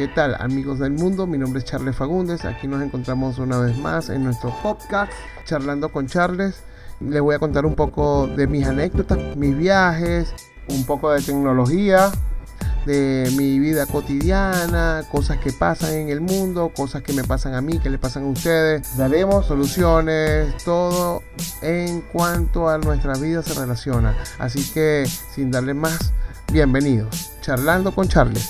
¿Qué tal amigos del mundo? Mi nombre es Charles Fagundes. Aquí nos encontramos una vez más en nuestro podcast Charlando con Charles. Les voy a contar un poco de mis anécdotas, mis viajes, un poco de tecnología, de mi vida cotidiana, cosas que pasan en el mundo, cosas que me pasan a mí, que le pasan a ustedes. Daremos soluciones, todo en cuanto a nuestra vida se relaciona. Así que sin darle más, bienvenidos. Charlando con Charles.